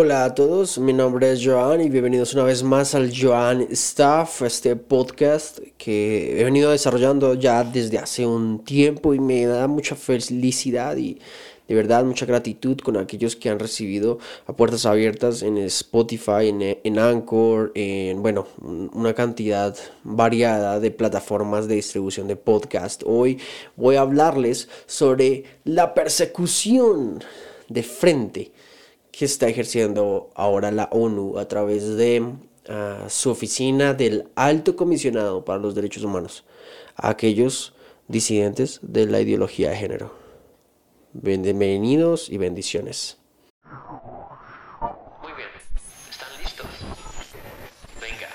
Hola a todos, mi nombre es Joan y bienvenidos una vez más al Joan Staff, este podcast que he venido desarrollando ya desde hace un tiempo y me da mucha felicidad y de verdad mucha gratitud con aquellos que han recibido a puertas abiertas en Spotify, en, en Anchor, en bueno, una cantidad variada de plataformas de distribución de podcast. Hoy voy a hablarles sobre la persecución de frente que está ejerciendo ahora la ONU a través de ah, su oficina del Alto Comisionado para los Derechos Humanos a aquellos disidentes de la ideología de género. Bienvenidos y bendiciones. Muy bien, ¿están listos? Venga.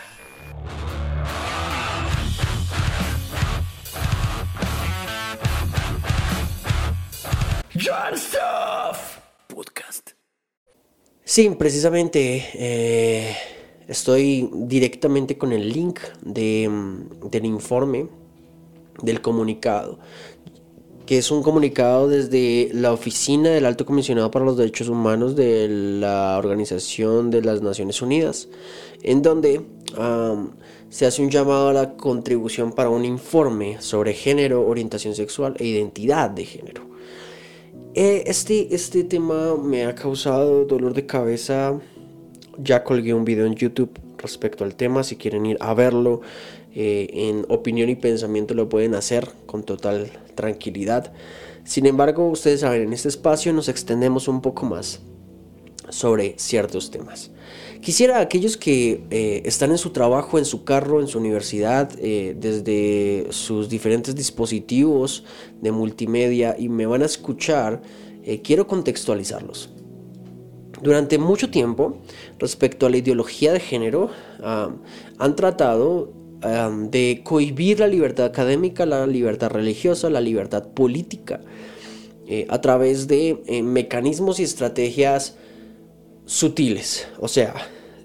John Stuff Podcast. Sí, precisamente eh, estoy directamente con el link mm, del informe del comunicado, que es un comunicado desde la oficina del Alto Comisionado para los Derechos Humanos de la Organización de las Naciones Unidas, en donde se hace un llamado a la contribución para un informe sobre género, orientación sexual e identidad de género. Eh, este, este tema me ha causado dolor de cabeza. Ya colgué un video en YouTube respecto al tema. Si quieren ir a verlo eh, en opinión y pensamiento lo pueden hacer con total tranquilidad. Sin embargo, ustedes saben, en este espacio nos extendemos un poco más sobre ciertos temas. Quisiera aquellos que eh, están en su trabajo, en su carro, en su universidad, eh, desde sus diferentes dispositivos de multimedia y me van a escuchar, eh, quiero contextualizarlos. Durante mucho tiempo, respecto a la ideología de género, han tratado de cohibir la libertad académica, la libertad religiosa, la libertad política, a través de mecanismos y estrategias sutiles. O sea,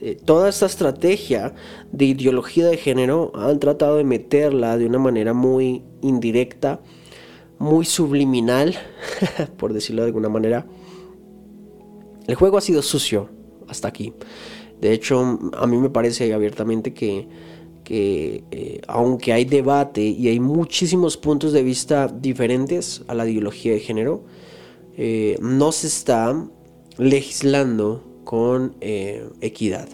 eh, toda esta estrategia de ideología de género han tratado de meterla de una manera muy indirecta, muy subliminal, por decirlo de alguna manera. El juego ha sido sucio hasta aquí. De hecho, a mí me parece abiertamente que, eh, aunque hay debate y hay muchísimos puntos de vista diferentes a la ideología de género, eh, no se está legislando con eh, equidad.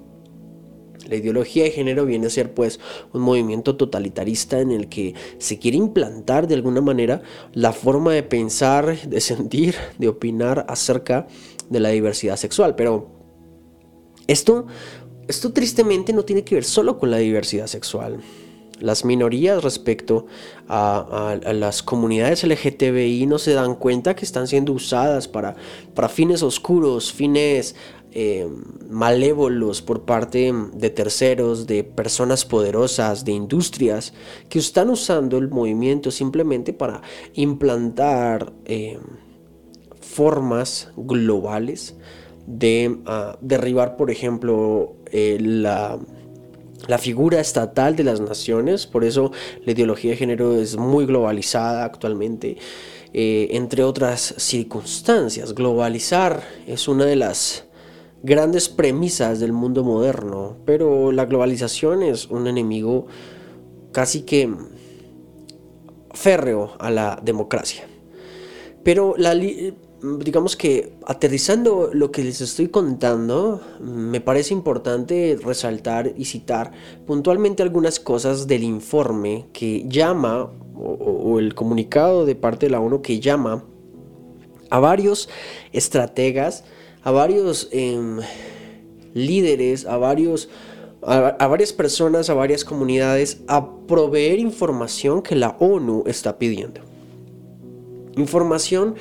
La ideología de género viene a ser pues un movimiento totalitarista en el que se quiere implantar de alguna manera la forma de pensar, de sentir, de opinar acerca de la diversidad sexual. Pero esto, esto tristemente no tiene que ver solo con la diversidad sexual. Las minorías respecto a, las comunidades LGTBI no se dan cuenta que están siendo usadas para, para fines oscuros, fines eh, malévolos por parte de terceros, de personas poderosas, de industrias, que están usando el movimiento simplemente para implantar eh, formas globales de ah, derribar, por ejemplo, eh, la la figura estatal de las naciones, por eso la ideología de género es muy globalizada actualmente, entre otras circunstancias. Globalizar es una de las grandes premisas del mundo moderno, pero la globalización es un enemigo casi que férreo a la democracia. Pero la, digamos que aterrizando lo que les estoy contando, me parece importante resaltar y citar puntualmente algunas cosas del informe que llama, o el comunicado de parte de la ONU que llama a varios estrategas a varios em, líderes, a varios a, varias personas, a varias comunidades a proveer información que la ONU está pidiendo. Información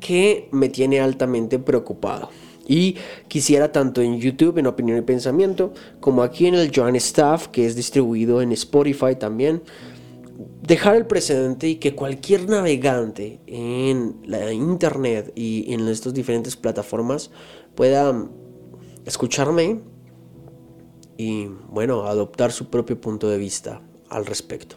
que me tiene altamente preocupado. Y quisiera tanto en YouTube, en Opinión y Pensamiento, como aquí en el Joan Staff, que es distribuido en Spotify también, dejar el precedente y que cualquier navegante en la internet y en estas diferentes plataformas pueda escucharme y bueno, adoptar su propio punto de vista al respecto.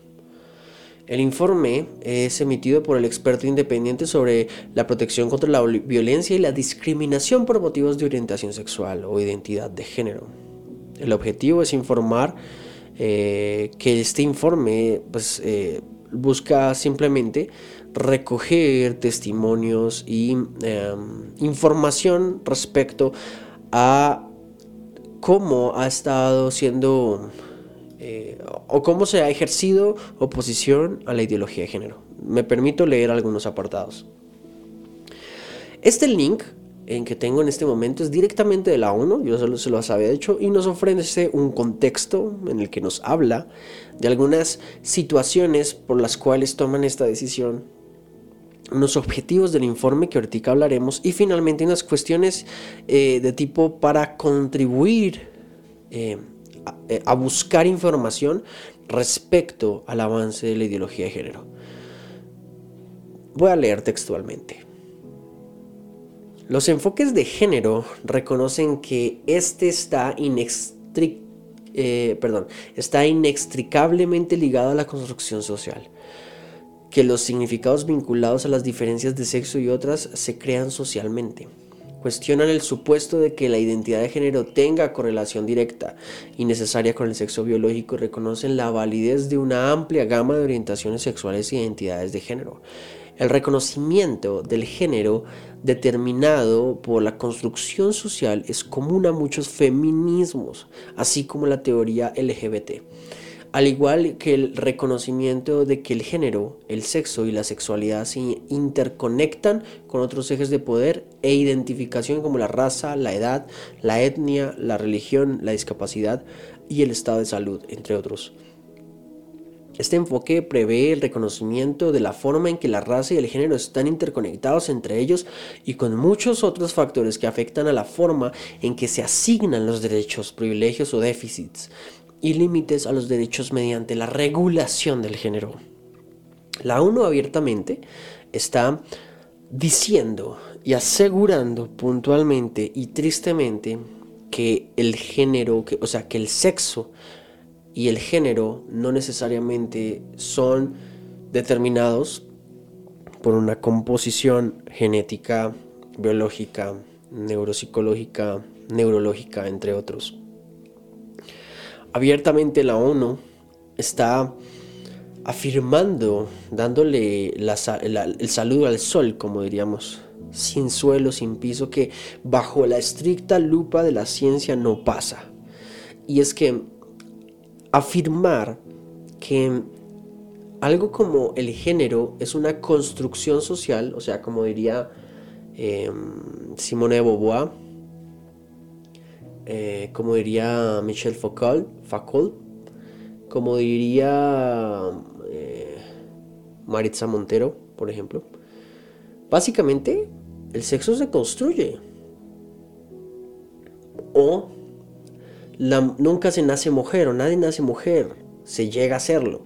El informe es emitido por el experto independiente sobre la protección contra la violencia y la discriminación por motivos de orientación sexual o identidad de género. El objetivo es informar eh, que este informe pues, eh, busca simplemente recoger testimonios y em, información respecto a cómo ha estado siendo eh, o cómo se ha ejercido oposición a la ideología de género. Me permito leer algunos apartados. Este link en que tengo en este momento es directamente de la ONU, yo solo se lo había hecho, y nos ofrece un contexto en el que nos habla de algunas situaciones por las cuales toman esta decisión, unos objetivos del informe que ahorita hablaremos, y finalmente unas cuestiones eh, de tipo para contribuir eh, a, eh, a buscar información respecto al avance de la ideología de género. Voy a leer textualmente. Los enfoques de género reconocen que este está, eh, perdón, está inextricablemente ligado a la construcción social, que los significados vinculados a las diferencias de sexo y otras se crean socialmente. Cuestionan el supuesto de que la identidad de género tenga correlación directa y necesaria con el sexo biológico y reconocen la validez de una amplia gama de orientaciones sexuales e identidades de género. El reconocimiento del género determinado por la construcción social es común a muchos feminismos, así como la teoría LGBT. Al igual que el reconocimiento de que el género, el sexo y la sexualidad se interconectan con otros ejes de poder e identificación como la raza, la edad, la etnia, la religión, la discapacidad y el estado de salud, entre otros. Este enfoque prevé el reconocimiento de la forma en que la raza y el género están interconectados entre ellos y con muchos otros factores que afectan a la forma en que se asignan los derechos, privilegios o déficits y límites a los derechos mediante la regulación del género. La ONU abiertamente está diciendo y asegurando puntualmente y tristemente que el género, que, o sea, que el sexo y el género no necesariamente son determinados por una composición genética, biológica, neuropsicológica, neurológica, entre otros. Abiertamente la ONU está afirmando, dándole el saludo al sol, como diríamos, sin suelo, sin piso, que bajo la estricta lupa de la ciencia no pasa. Y es que afirmar que algo como el género es una construcción social, o sea, como diría em, Simone de Beauvoir, eh, como diría Michel Foucault, Foucault como diría eh, Maritza Montero, por ejemplo. Básicamente, el sexo se construye. O nunca se nace mujer o nadie nace mujer, se llega a serlo.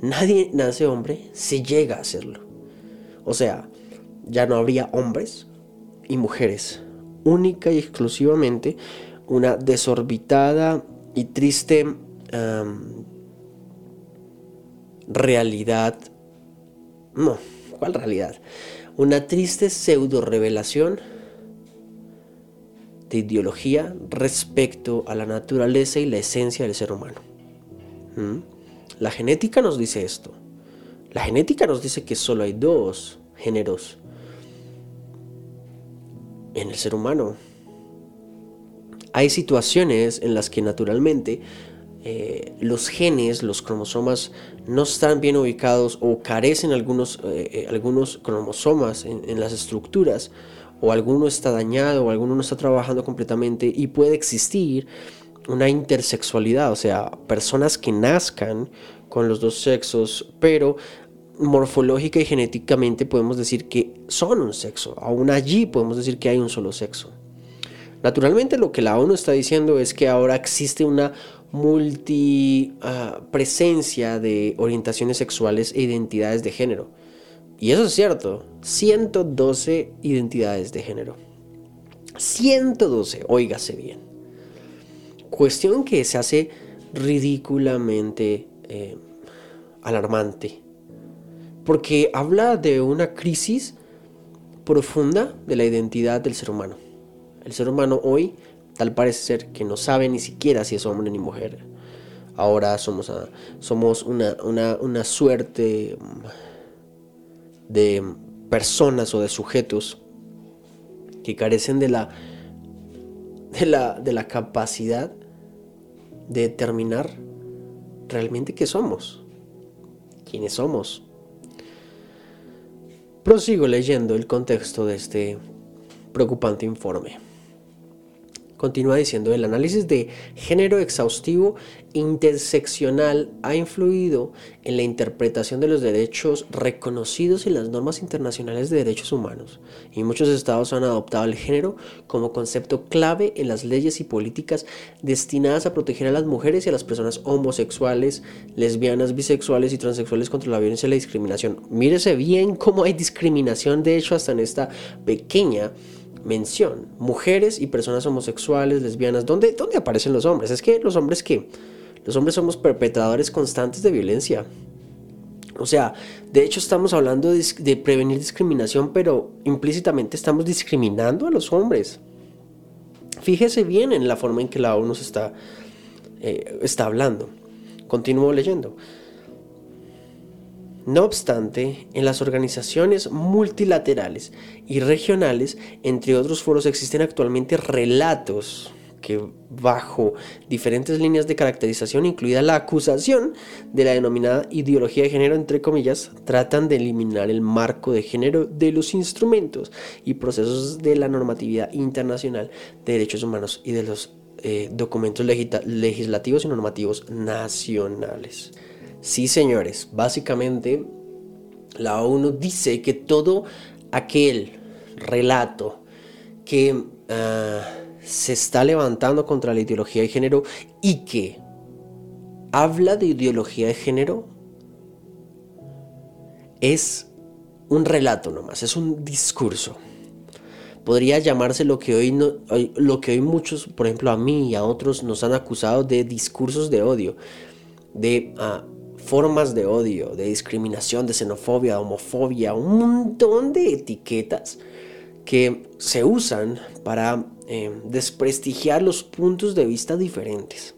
Nadie nace hombre, se llega a serlo. O sea, ya no habría hombres y mujeres. Única y exclusivamente una desorbitada y triste realidad. No, ¿cuál realidad? Una triste pseudo revelación de ideología respecto a la naturaleza y la esencia del ser humano. ¿Mm? La genética nos dice esto. La genética nos dice que solo hay dos géneros en el ser humano. Hay situaciones en las que naturalmente eh, los genes, los cromosomas, no están bien ubicados o carecen algunos, eh, eh, algunos cromosomas en las estructuras o alguno está dañado o alguno no está trabajando completamente y puede existir una intersexualidad, o sea, personas que nazcan con los dos sexos, pero morfológica y genéticamente podemos decir que son un sexo, aún allí podemos decir que hay un solo sexo. Naturalmente lo que la ONU está diciendo es que ahora existe una multi ah, presencia de orientaciones sexuales e identidades de género. Y eso es cierto, 112 identidades de género. 112, óigase bien. Cuestión que se hace ridículamente eh, alarmante porque habla de una crisis profunda de la identidad del ser humano. El ser humano hoy tal parece ser que no sabe ni siquiera si es hombre ni mujer. Ahora somos, somos una, suerte de personas o de sujetos que carecen de la, de la, de la capacidad de determinar realmente qué somos, quiénes somos. Prosigo leyendo el contexto de este preocupante informe. Continúa diciendo, el análisis de género exhaustivo interseccional ha influido en la interpretación de los derechos reconocidos en las normas internacionales de derechos humanos, y muchos estados han adoptado el género como concepto clave en las leyes y políticas destinadas a proteger a las mujeres y a las personas homosexuales, lesbianas, bisexuales y transexuales contra la violencia y la discriminación. Mírese bien cómo hay discriminación, de hecho, hasta en esta pequeña mención. Mujeres y personas homosexuales, lesbianas, ¿dónde, ¿dónde aparecen los hombres? Es que los hombres que... Los hombres somos perpetradores constantes de violencia. O sea, de hecho estamos hablando de, prevenir discriminación, pero implícitamente estamos discriminando a los hombres. Fíjese bien en la forma en que la ONU está, eh, está hablando. Continúo leyendo. No obstante, en las organizaciones multilaterales y regionales, entre otros foros, existen actualmente relatos que bajo diferentes líneas de caracterización, incluida la acusación de la denominada ideología de género, entre comillas, tratan de eliminar el marco de género de los instrumentos y procesos de la normatividad internacional de derechos humanos y de los eh, documentos legislativos y normativos nacionales. Sí, señores, básicamente la ONU dice que todo aquel relato que ah, se está levantando contra la ideología de género y que habla de ideología de género es un relato nomás, es un discurso. Podría llamarse lo que hoy, no, lo que hoy muchos, por ejemplo a mí y a otros, nos han acusado de discursos de odio, de ah, formas de odio, de discriminación, de xenofobia, de homofobia, un montón de etiquetas que se usan para eh, desprestigiar los puntos de vista diferentes.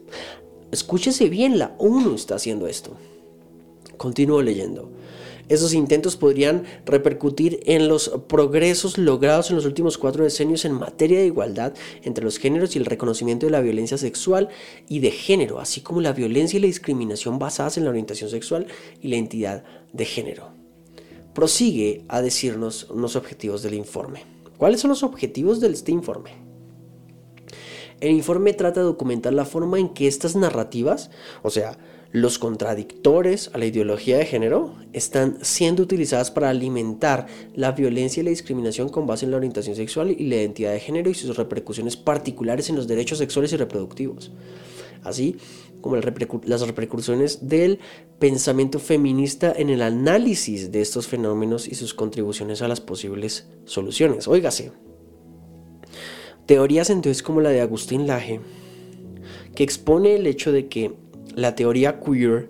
Escúchese bien, la ONU está haciendo esto. Continúo leyendo. Esos intentos podrían repercutir en los progresos logrados en los últimos cuatro decenios en materia de igualdad entre los géneros y el reconocimiento de la violencia sexual y de género, así como la violencia y la discriminación basadas en la orientación sexual y la identidad de género. Prosigue a decirnos unos objetivos del informe. ¿Cuáles son los objetivos de este informe? El informe trata de documentar la forma en que estas narrativas, o sea, los contradictores a la ideología de género están siendo utilizadas para alimentar la violencia y la discriminación con base en la orientación sexual y la identidad de género y sus repercusiones particulares en los derechos sexuales y reproductivos, así como las repercusiones del pensamiento feminista en el análisis de estos fenómenos y sus contribuciones a las posibles soluciones. Óigase, teorías entonces como la de Agustín Laje, que expone el hecho de que la teoría queer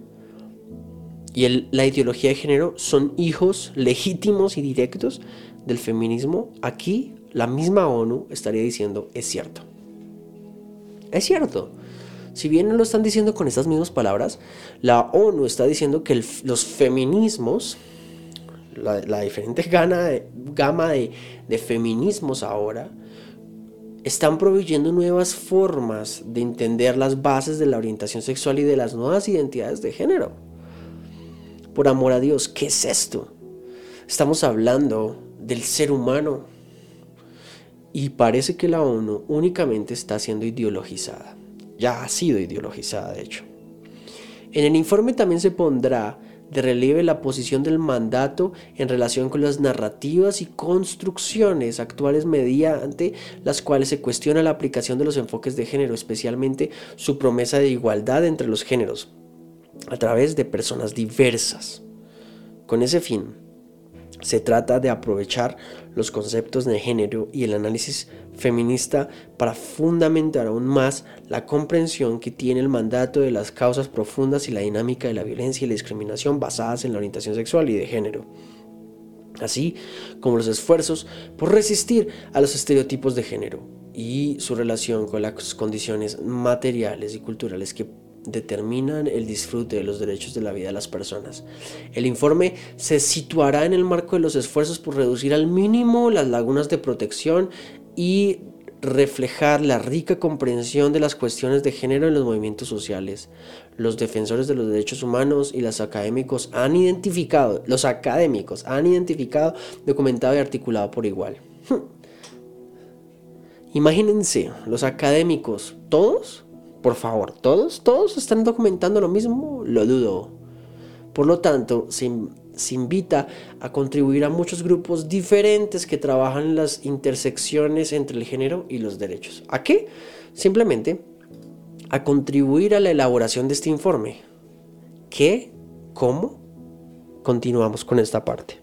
y la ideología de género son hijos legítimos y directos del feminismo, aquí la misma ONU estaría diciendo es cierto. Es cierto. Si bien no lo están diciendo con estas mismas palabras, la ONU está diciendo que los feminismos, la, diferente gama de, de feminismos ahora, están proveyendo nuevas formas de entender las bases de la orientación sexual y de las nuevas identidades de género. Por amor a Dios, ¿qué es esto? Estamos hablando del ser humano y parece que la ONU únicamente está siendo ideologizada. Ya ha sido ideologizada, de hecho. En el informe también se pondrá de relieve la posición del mandato en relación con las narrativas y construcciones actuales mediante las cuales se cuestiona la aplicación de los enfoques de género, especialmente su promesa de igualdad entre los géneros, a través de personas diversas. Con ese fin, Se trata de aprovechar los conceptos de género y el análisis feminista para fundamentar aún más la comprensión que tiene el mandato de las causas profundas y la dinámica de la violencia y la discriminación basadas en la orientación sexual y de género. Así como los esfuerzos por resistir a los estereotipos de género y su relación con las condiciones materiales y culturales que determinan el disfrute de los derechos de la vida de las personas. El informe se situará en el marco de los esfuerzos por reducir al mínimo las lagunas de protección y reflejar la rica comprensión de las cuestiones de género en los movimientos sociales. Los defensores de los derechos humanos y los académicos han identificado, los académicos han identificado, documentado y articulado por igual. Imagínense, los académicos, todos, por favor, todos, todos están documentando lo mismo, lo dudo. Por lo tanto, se, invita a contribuir a muchos grupos diferentes que trabajan las intersecciones entre el género y los derechos. ¿A qué? Simplemente a contribuir a la elaboración de este informe. ¿Qué? ¿Cómo? Continuamos con esta parte.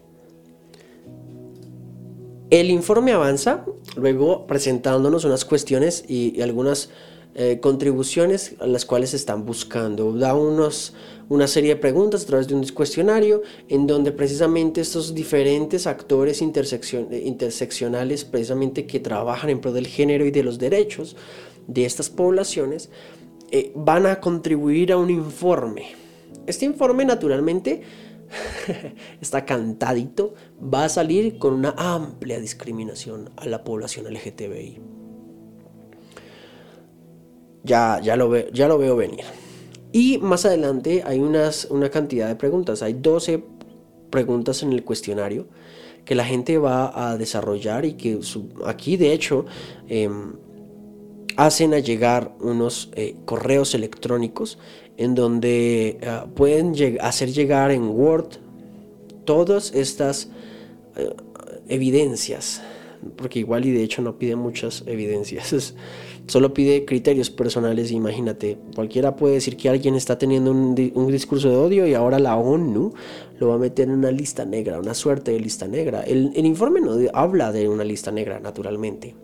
El informe avanza, luego presentándonos unas cuestiones y, algunas eh, contribuciones a las cuales están buscando. Da unos, una serie de preguntas a través de un cuestionario en donde precisamente estos diferentes actores eh, interseccionales, precisamente que trabajan en pro del género y de los derechos de estas poblaciones, eh, van a contribuir a un informe. Este informe naturalmente está cantadito, va a salir con una amplia discriminación a la población LGTBI. Ya, ya, lo, ya lo veo venir. Y más adelante hay unas, una cantidad de preguntas. Hay 12 preguntas en el cuestionario que la gente va a desarrollar y que aquí de hecho em, hacen a llegar unos eh, correos electrónicos en donde ah, pueden hacer llegar en Word todas estas eh, evidencias porque igual y de hecho no pide muchas evidencias, solo pide criterios personales. Imagínate, cualquiera puede decir que alguien está teniendo un, discurso de odio y ahora la ONU lo va a meter en una lista negra, una suerte de lista negra. El, informe no habla de una lista negra, naturalmente,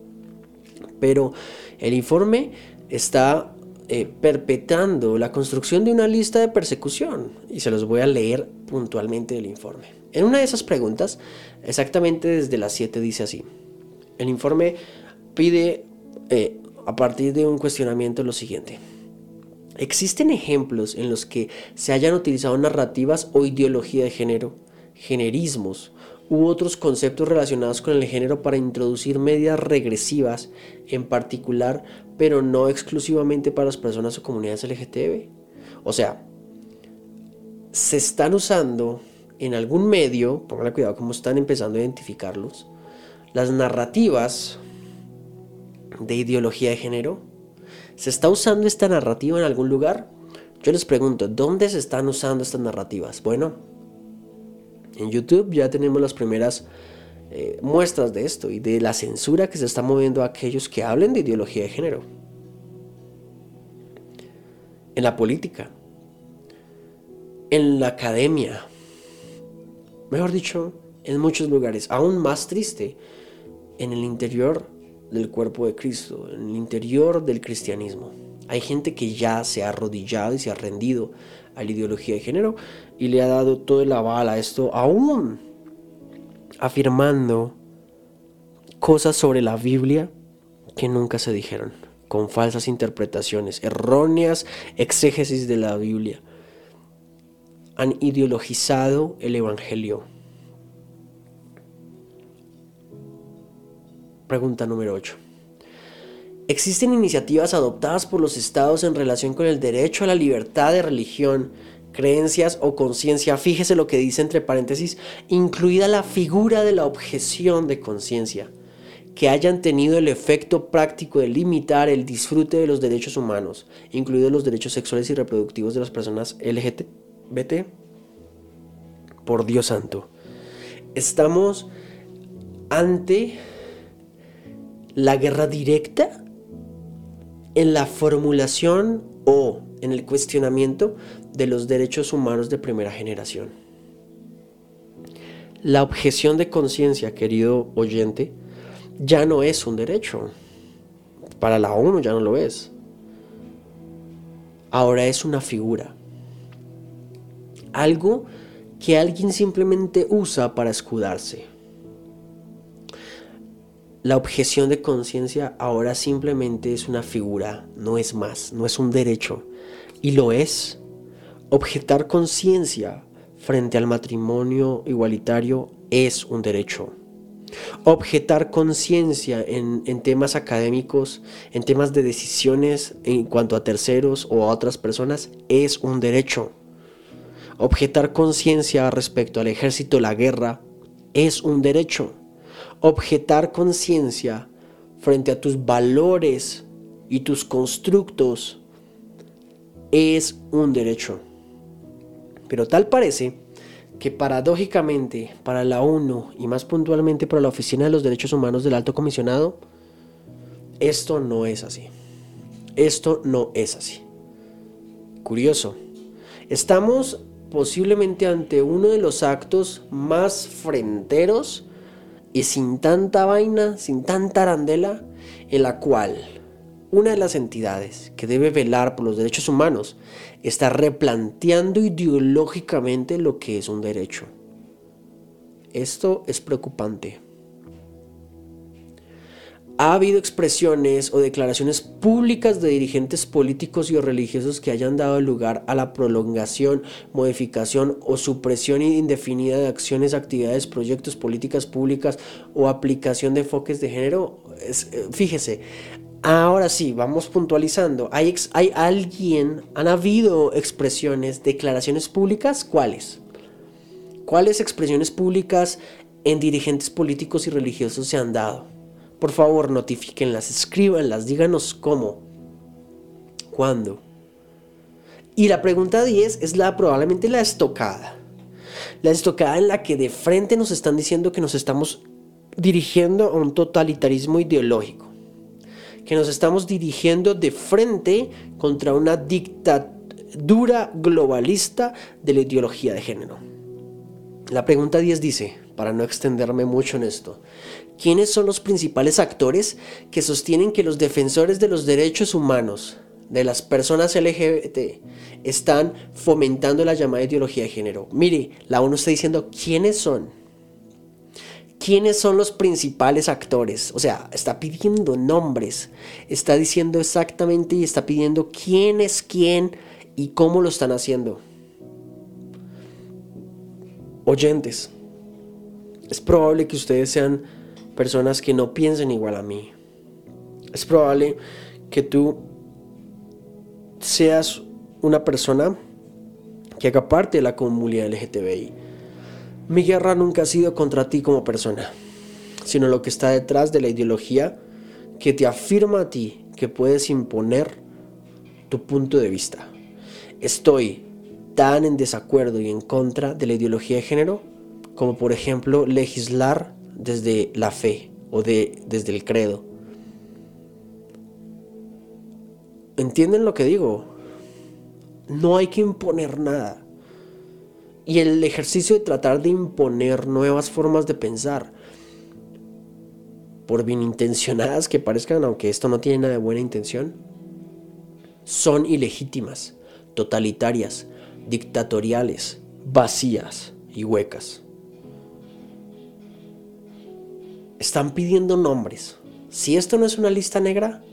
pero el informe está eh, perpetrando la construcción de una lista de persecución y se los voy a leer puntualmente del informe. En una de esas preguntas, exactamente desde las 7 dice así. El informe pide, eh, a partir de un cuestionamiento, lo siguiente. ¿Existen ejemplos en los que se hayan utilizado narrativas o ideología de género, generismos u otros conceptos relacionados con el género para introducir medidas regresivas, en particular, pero no exclusivamente para las personas o comunidades LGTB? O sea, se están usando en algún medio, pónganle cuidado cómo están empezando a identificarlos, las narrativas de ideología de género? ¿Se está usando esta narrativa en algún lugar? Yo les pregunto, ¿dónde se están usando estas narrativas? Bueno, en YouTube ya tenemos las primeras eh, muestras de esto y de la censura que se está moviendo a aquellos que hablen de ideología de género. En la política, en la academia, mejor dicho, en muchos lugares, aún más triste, en el interior del cuerpo de Cristo, en el interior del cristianismo. Hay gente que ya se ha arrodillado y se ha rendido a la ideología de género y le ha dado todo el aval a esto, aún afirmando cosas sobre la Biblia que nunca se dijeron, con falsas interpretaciones, erróneas exégesis de la Biblia. Han ideologizado el Evangelio Pregunta número 8. ¿Existen iniciativas adoptadas por los estados en relación con el derecho a la libertad de religión, creencias o conciencia? Fíjese lo que dice entre paréntesis, incluida la figura de la objeción de conciencia, que hayan tenido el efecto práctico de limitar el disfrute de los derechos humanos, incluidos los derechos sexuales y reproductivos de las personas LGBT. Por Dios santo. Estamos ante la guerra directa en la formulación o en el cuestionamiento de los derechos humanos de primera generación. La objeción de conciencia, querido oyente, ya no es un derecho. Para la ONU ya no lo es. Ahora es una figura. Algo que alguien simplemente usa para escudarse. La objeción de conciencia ahora simplemente es una figura, no es más, no es un derecho. Y lo es. Objetar conciencia frente al matrimonio igualitario es un derecho. Objetar conciencia en, temas académicos, en temas de decisiones en cuanto a terceros o a otras personas, es un derecho. Objetar conciencia respecto al ejército, la guerra, es un derecho. Objetar conciencia frente a tus valores y tus constructos es un derecho. Pero tal parece que paradójicamente para la ONU y más puntualmente para la Oficina de los Derechos Humanos del Alto Comisionado, esto no es así. Esto no es así. Curioso. Estamos posiblemente ante uno de los actos más frenteros y sin tanta vaina, sin tanta arandela, en la cual una de las entidades que debe velar por los derechos humanos está replanteando ideológicamente lo que es un derecho. Esto es preocupante. Ha habido expresiones o declaraciones públicas de dirigentes políticos y o religiosos que hayan dado lugar a la prolongación, modificación o supresión indefinida de acciones, actividades, proyectos, políticas públicas o aplicación de enfoques de género. Eh, fíjese, Ahora sí, vamos puntualizando. ¿Hay, ¿Hay alguien, han habido expresiones, declaraciones públicas? ¿Cuáles? ¿Cuáles expresiones públicas en dirigentes políticos y religiosos se han dado? Por favor, notifíquenlas, escríbanlas, díganos cómo, cuándo. Y la pregunta 10 es la probablemente la estocada. La estocada en la que de frente nos están diciendo que nos estamos dirigiendo a un totalitarismo ideológico que nos estamos dirigiendo de frente contra una dictadura globalista de la ideología de género. La pregunta 10 dice, para no extenderme mucho en esto, ¿quiénes son los principales actores que sostienen que los defensores de los derechos humanos de las personas LGBT están fomentando la llamada ideología de género? Mire, la ONU está diciendo quiénes son quiénes son los principales actores. O sea, está pidiendo nombres, está diciendo exactamente y está pidiendo quién es quién y cómo lo están haciendo. Oyentes, es probable que ustedes sean personas que no piensen igual a mí. Es probable que tú seas una persona que haga parte de la comunidad LGTBI mi guerra nunca ha sido contra ti como persona, sino lo que está detrás de la ideología que te afirma a ti que puedes imponer tu punto de vista. Estoy tan en desacuerdo y en contra de la ideología de género como por ejemplo legislar desde la fe o de, desde el credo. ¿Entienden lo que digo? No hay que imponer nada y el ejercicio de tratar de imponer nuevas formas de pensar, por bien intencionadas que parezcan, aunque esto no tiene nada de buena intención, son ilegítimas, totalitarias, dictatoriales, vacías y huecas. Están pidiendo nombres. Si esto no es una lista negra,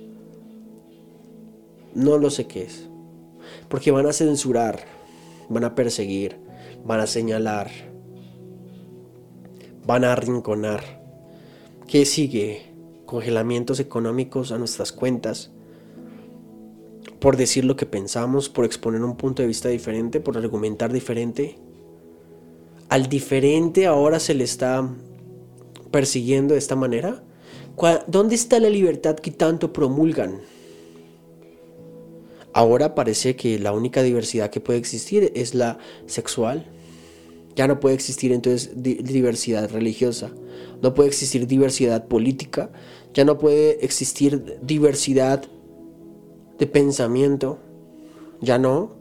no lo sé qué es. Porque van a censurar, van a perseguir, van a señalar, van a arrinconar. ¿Qué sigue? Congelamientos económicos a nuestras cuentas, por decir lo que pensamos, por exponer un punto de vista diferente, por argumentar diferente. Al diferente ahora se le está persiguiendo de esta manera. ¿Dónde está la libertad que tanto promulgan? Ahora parece que la única diversidad que puede existir es la sexual. Ya no puede existir entonces diversidad religiosa, no puede existir diversidad política, ya no puede existir diversidad de pensamiento, ya no,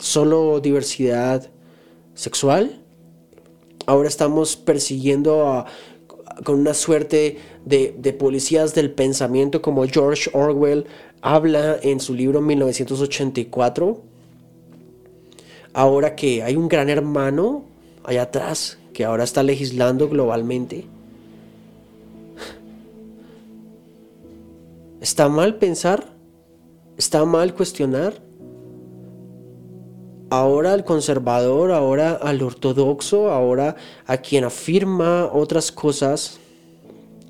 solo diversidad sexual. Ahora estamos persiguiendo a, con una suerte de, policías del pensamiento como George Orwell habla en su libro 1984. Ahora que hay un gran hermano allá atrás que ahora está legislando globalmente. ¿Está mal pensar? ¿Está mal cuestionar? Ahora al conservador, ahora al ortodoxo, ahora a quien afirma otras cosas,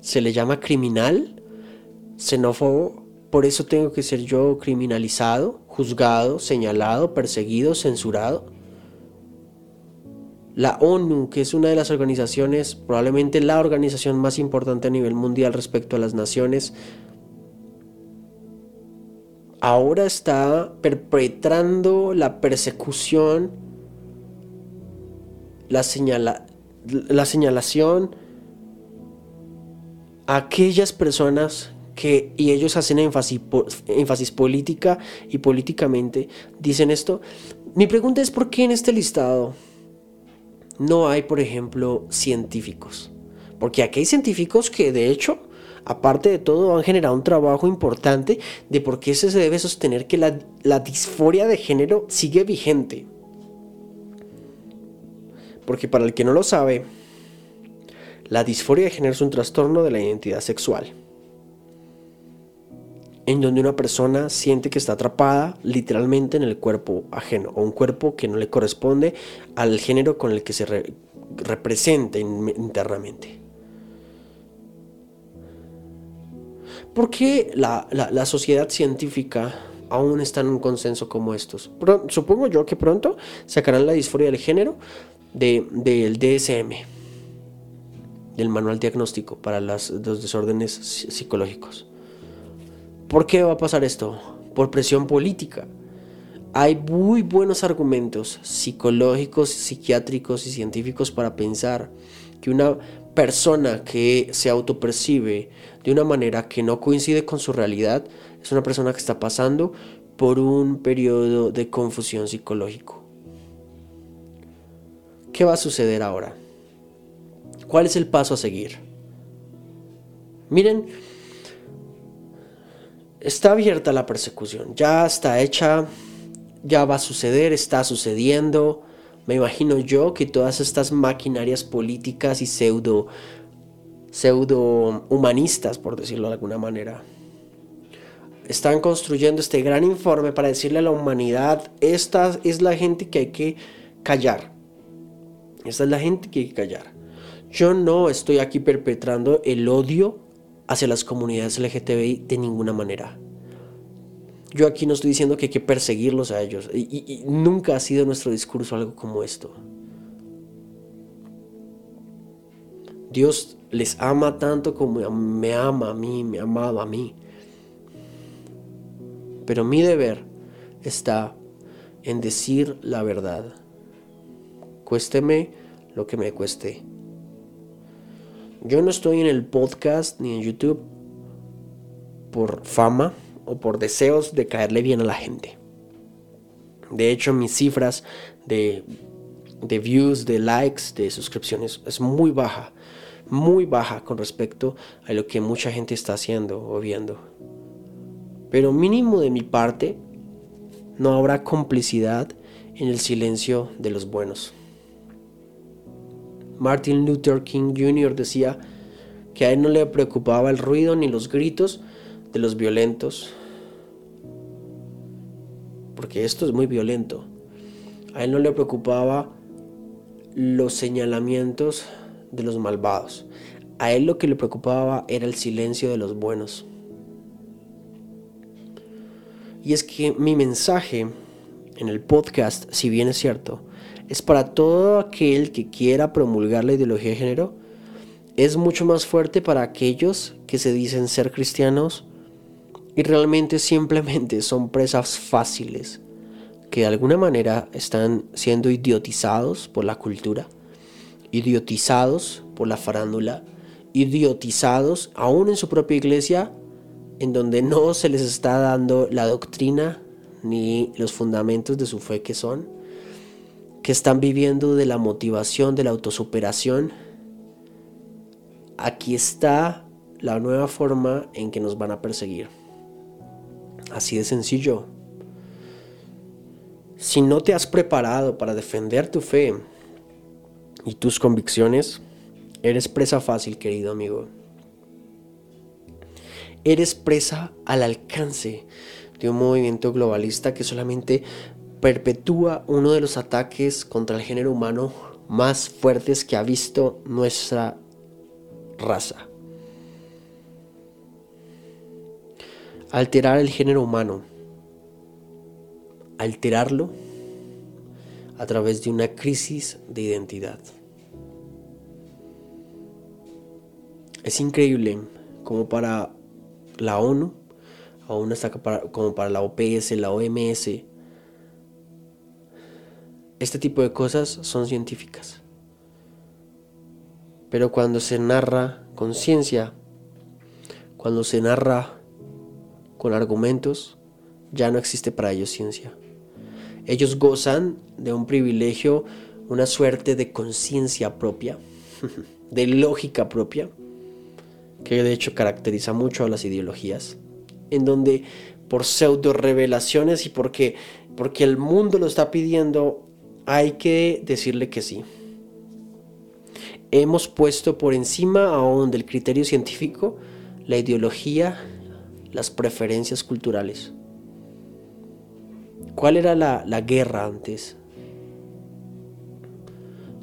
se le llama criminal, xenófobo. Por eso tengo que ser yo criminalizado, juzgado, señalado, perseguido, censurado. La ONU, que es una de las organizaciones, probablemente la organización más importante a nivel mundial respecto a las naciones, ahora está perpetrando la persecución, la, la señalación a aquellas personas que, y ellos hacen énfasis política y políticamente, dicen esto. Mi pregunta es por qué en este listado no hay, por ejemplo, científicos. Porque aquí hay científicos que de hecho aparte de todo, han generado un trabajo importante de por qué se debe sostener que la, disforia de género sigue vigente. Porque para el que no lo sabe, la disforia de género es un trastorno de la identidad sexual, en donde una persona siente que está atrapada literalmente en el cuerpo ajeno, o un cuerpo que no le corresponde al género con el que se representa internamente. ¿Por qué la, sociedad científica aún está en un consenso como estos? supongo yo que pronto sacarán la disforia del género del DSM, del manual diagnóstico para los desórdenes psicológicos. ¿Por qué va a pasar esto? Por presión política. Hay muy buenos argumentos psicológicos, psiquiátricos y científicos para pensar una persona que se autopercibe de una manera que no coincide con su realidad es una persona que está pasando por un periodo de confusión psicológico. ¿Qué va a suceder ahora? ¿Cuál es el paso a seguir? Miren, está abierta la persecución, ya está hecha, ya va a suceder, está sucediendo. Me imagino yo que todas estas maquinarias políticas y pseudo, pseudo humanistas, por decirlo de alguna manera, están construyendo este gran informe para decirle a la humanidad, esta es la gente que hay que callar. Esta es la gente que hay que callar. Yo no estoy aquí perpetrando el odio hacia las comunidades LGTBI de ninguna manera. Yo aquí no estoy diciendo que hay que perseguirlos a ellos. Y, nunca ha sido nuestro discurso algo como esto. Dios les ama tanto como me ama a mí, me amaba a mí. Pero mi deber está en decir la verdad. Cuésteme lo que me cueste. Yo no estoy en el podcast ni en YouTube por fama o por deseos de caerle bien a la gente. De hecho, mis cifras de, de views, de likes, de suscripciones es muy baja, muy baja con respecto a lo que mucha gente está haciendo o viendo. Pero mínimo de mi parte, no habrá complicidad en el silencio de los buenos. Martin Luther King Jr. decía que a él no le preocupaba el ruido ni los gritos de los violentos, porque esto es muy violento. A él no le preocupaba los señalamientos de los malvados. A él lo que le preocupaba era el silencio de los buenos. Y es que mi mensaje en el podcast, si bien es cierto, es para todo aquel que quiera promulgar la ideología de género, es mucho más fuerte para aquellos que se dicen ser cristianos y realmente simplemente son presas fáciles que de alguna manera están siendo idiotizados por la cultura, idiotizados por la farándula, idiotizados aún en su propia iglesia, en donde no se les está dando la doctrina ni los fundamentos de su fe que son, que están viviendo de la motivación, de la autosuperación, aquí está la nueva forma en que nos van a perseguir. Así de sencillo. Si no te has preparado para defender tu fe y tus convicciones, eres presa fácil, querido amigo. Eres presa al alcance de un movimiento globalista que solamente perpetúa uno de los ataques contra el género humano más fuertes que ha visto nuestra raza. Alterar el género humano. Alterarlo a través de una crisis de identidad. Es increíble como para la ONU, aún hasta como para la OPS, la OMS, este tipo de cosas son científicas. Pero cuando se narra con ciencia, cuando se narra con argumentos, ya no existe para ellos ciencia. Ellos gozan de un privilegio, una suerte de conciencia propia, de lógica propia, que de hecho caracteriza mucho a las ideologías, en donde por pseudo revelaciones y porque, porque el mundo lo está pidiendo, hay que decirle que sí. Hemos puesto por encima aún del criterio científico la ideología, las preferencias culturales. ¿Cuál era la, la guerra antes?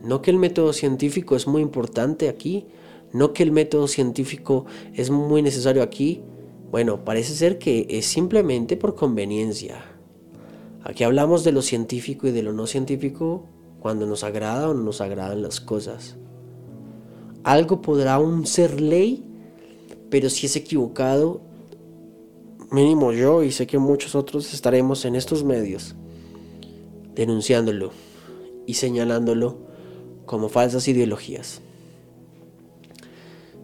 No que el método científico es muy importante aquí, no que el método científico es muy necesario aquí. Bueno, parece ser que es simplemente por conveniencia. Aquí hablamos de lo científico y de lo no científico cuando nos agrada o no nos agradan las cosas. Algo podrá aún ser ley, pero si es equivocado, mínimo yo y sé que muchos otros estaremos en estos medios denunciándolo y señalándolo como falsas ideologías.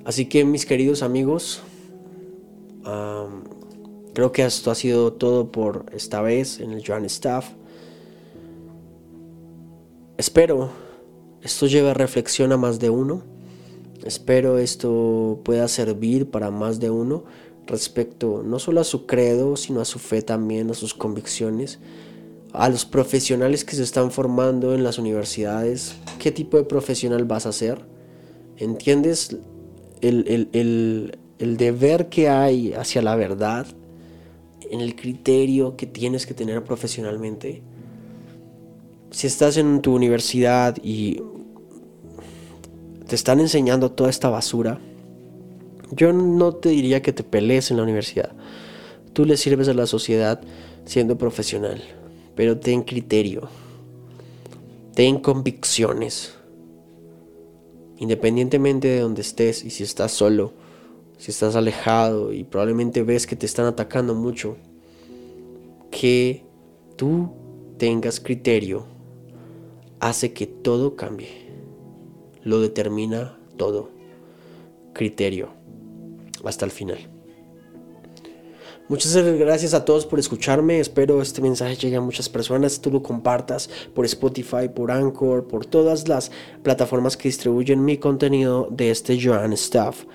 Así que mis queridos amigos, Creo que esto ha sido todo por esta vez en el Joan Staff. Espero esto lleve reflexión a más de uno. Espero esto pueda servir para más de uno respecto no solo a su credo, sino a su fe también, a sus convicciones, a los profesionales que se están formando en las universidades. ¿Qué tipo de profesional vas a ser? ¿Entiendes el, el, el, el deber que hay hacia la verdad? en el criterio que tienes que tener profesionalmente. Si estás en tu universidad y te están enseñando toda esta basura, yo no te diría que te pelees en la universidad. Tú le sirves a la sociedad siendo profesional, pero ten criterio, ten convicciones. Independientemente de donde estés y si estás solo, si estás alejado y probablemente ves que te están atacando mucho, que tú tengas criterio hace que todo cambie. Lo determina todo. Criterio. Hasta el final. Muchas gracias a todos por escucharme. Espero este mensaje llegue a muchas personas. Tú lo compartas por Spotify, por Anchor, por todas las plataformas que distribuyen mi contenido de este Joan Staff.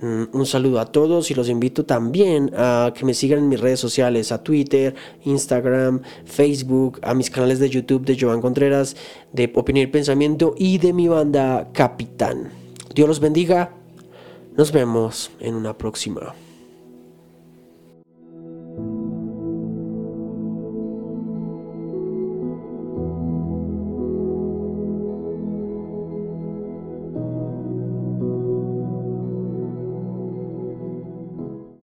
Mm, un saludo a todos y los invito también a que me sigan en mis redes sociales, a Twitter, Instagram, Facebook, a mis canales de YouTube de Joan Contreras, de Opinión y Pensamiento y de mi banda Capitán. Dios los bendiga. Nos vemos en una próxima.